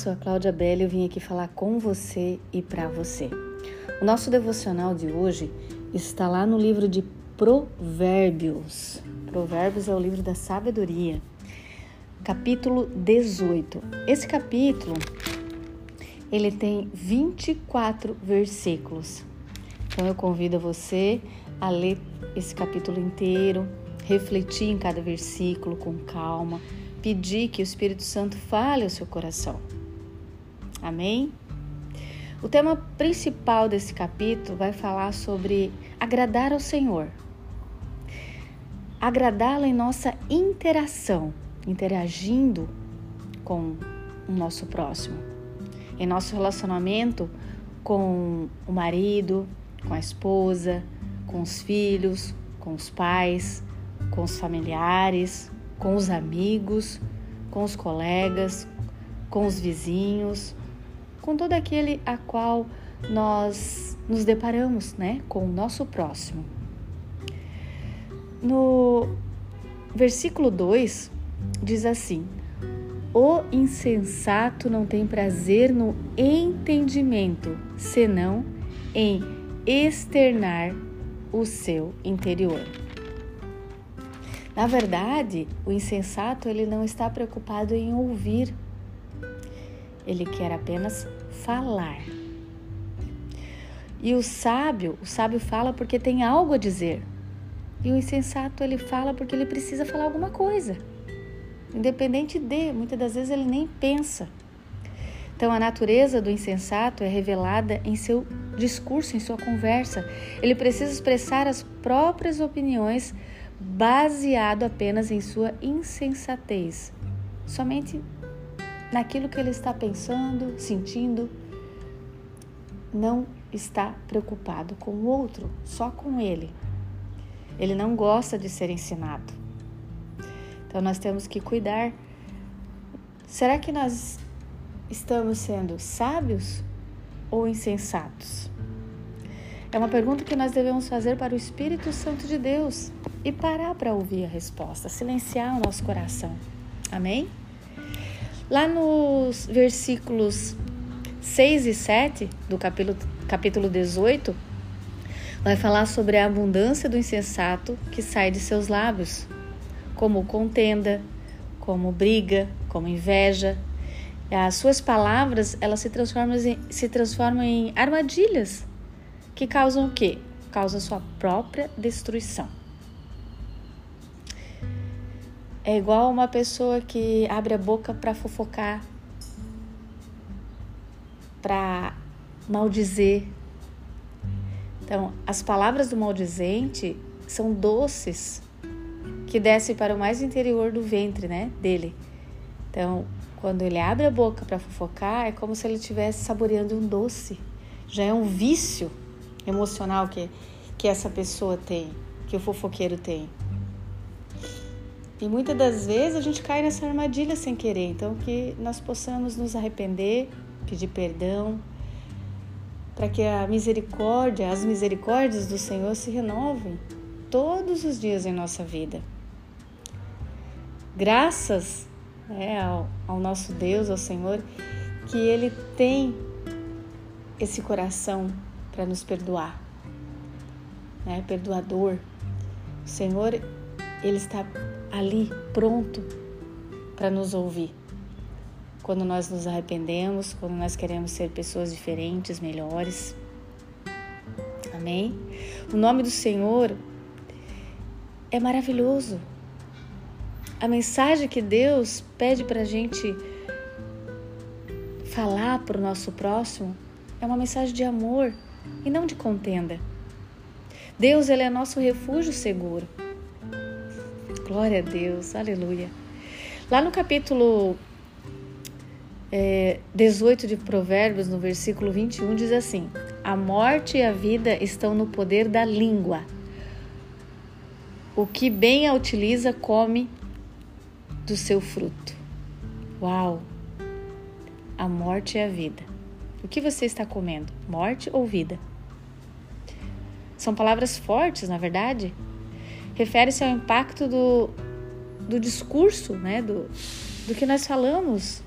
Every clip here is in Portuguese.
sou a Cláudia Belli eu vim aqui falar com você e para você. O nosso devocional de hoje está lá no livro de Provérbios. Provérbios é o livro da sabedoria, capítulo 18. Esse capítulo ele tem 24 versículos. Então eu convido você a ler esse capítulo inteiro, refletir em cada versículo com calma, pedir que o Espírito Santo fale ao seu coração. Amém? O tema principal desse capítulo vai falar sobre agradar ao Senhor. Agradá-lo em nossa interação, interagindo com o nosso próximo, em nosso relacionamento com o marido, com a esposa, com os filhos, com os pais, com os familiares, com os amigos, com os colegas, com os vizinhos, com todo aquele a qual nós nos deparamos, né, com o nosso próximo. No versículo 2 diz assim: O insensato não tem prazer no entendimento, senão em externar o seu interior. Na verdade, o insensato ele não está preocupado em ouvir. Ele quer apenas falar. E o sábio, o sábio fala porque tem algo a dizer. E o insensato ele fala porque ele precisa falar alguma coisa. Independente de, muitas das vezes ele nem pensa. Então, a natureza do insensato é revelada em seu discurso, em sua conversa. Ele precisa expressar as próprias opiniões baseado apenas em sua insensatez, somente naquilo que ele está pensando, sentindo. Não está preocupado com o outro, só com ele. Ele não gosta de ser ensinado. Então nós temos que cuidar. Será que nós estamos sendo sábios ou insensatos? É uma pergunta que nós devemos fazer para o Espírito Santo de Deus e parar para ouvir a resposta, silenciar o nosso coração. Amém? Lá nos versículos 6 e 7 do capítulo, capítulo 18, vai falar sobre a abundância do insensato que sai de seus lábios, como contenda, como briga, como inveja, as suas palavras, elas se transformam em, se transformam em armadilhas que causam o quê? Causam sua própria destruição. É igual uma pessoa que abre a boca para fofocar, para maldizer. Então, as palavras do maldizente são doces que descem para o mais interior do ventre, né, dele. Então, quando ele abre a boca para fofocar, é como se ele estivesse saboreando um doce. Já é um vício emocional que, que essa pessoa tem, que o fofoqueiro tem. E muitas das vezes a gente cai nessa armadilha sem querer. Então, que nós possamos nos arrepender, pedir perdão, para que a misericórdia, as misericórdias do Senhor se renovem todos os dias em nossa vida. Graças né, ao, ao nosso Deus, ao Senhor, que Ele tem esse coração para nos perdoar, né, perdoador. O Senhor, Ele está ali pronto para nos ouvir. Quando nós nos arrependemos, quando nós queremos ser pessoas diferentes, melhores. Amém? O nome do Senhor é maravilhoso. A mensagem que Deus pede para a gente falar para o nosso próximo é uma mensagem de amor e não de contenda. Deus ele é nosso refúgio seguro. Glória a Deus, aleluia. Lá no capítulo é, 18 de Provérbios, no versículo 21, diz assim: A morte e a vida estão no poder da língua. O que bem a utiliza, come do seu fruto. Uau! A morte é a vida. O que você está comendo? Morte ou vida? São palavras fortes, na verdade. Refere-se ao impacto do, do discurso, né? do, do que nós falamos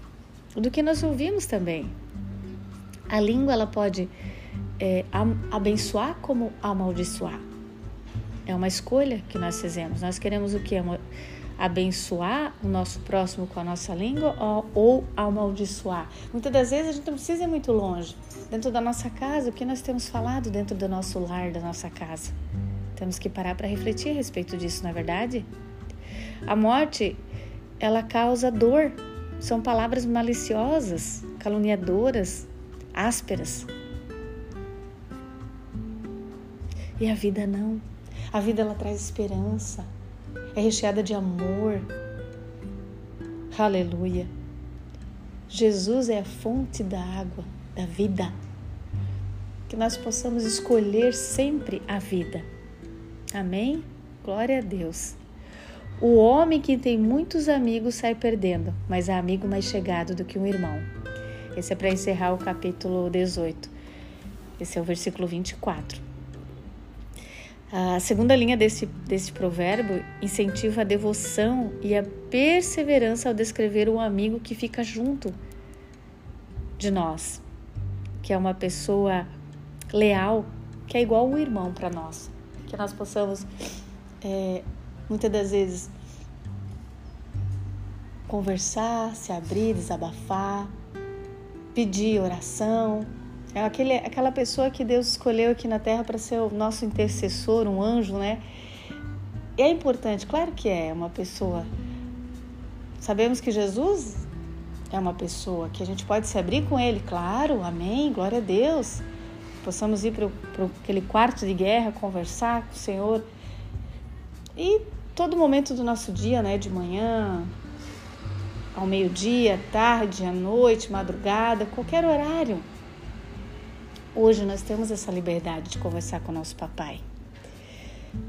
do que nós ouvimos também. A língua ela pode é, abençoar como amaldiçoar. É uma escolha que nós fizemos. Nós queremos o que? Abençoar o nosso próximo com a nossa língua ou, ou amaldiçoar? Muitas das vezes a gente não precisa ir muito longe. Dentro da nossa casa, o que nós temos falado dentro do nosso lar, da nossa casa? Temos que parar para refletir a respeito disso, não é verdade? A morte, ela causa dor. São palavras maliciosas, caluniadoras, ásperas. E a vida não. A vida ela traz esperança. É recheada de amor. Aleluia. Jesus é a fonte da água, da vida. Que nós possamos escolher sempre a vida. Amém? Glória a Deus. O homem que tem muitos amigos sai perdendo, mas há amigo mais chegado do que um irmão. Esse é para encerrar o capítulo 18. Esse é o versículo 24. A segunda linha desse, desse provérbio incentiva a devoção e a perseverança ao descrever o amigo que fica junto de nós, que é uma pessoa leal, que é igual um irmão para nós. Que nós possamos é, muitas das vezes conversar, se abrir, desabafar, pedir oração. É aquele, aquela pessoa que Deus escolheu aqui na terra para ser o nosso intercessor, um anjo, né? É importante, claro que é uma pessoa. Sabemos que Jesus é uma pessoa que a gente pode se abrir com ele, claro, amém, glória a Deus. Possamos ir para aquele quarto de guerra, conversar com o Senhor. E todo momento do nosso dia, né, de manhã, ao meio-dia, tarde, à noite, madrugada, qualquer horário. Hoje nós temos essa liberdade de conversar com o nosso papai.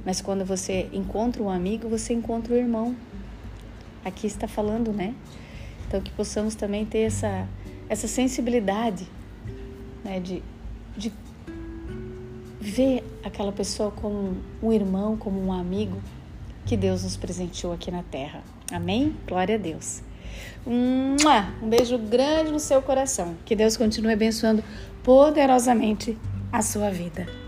Mas quando você encontra um amigo, você encontra o um irmão. Aqui está falando, né? Então que possamos também ter essa, essa sensibilidade, né? De, ver aquela pessoa como um irmão, como um amigo que Deus nos presenteou aqui na terra. Amém? Glória a Deus. Um beijo grande no seu coração. Que Deus continue abençoando poderosamente a sua vida.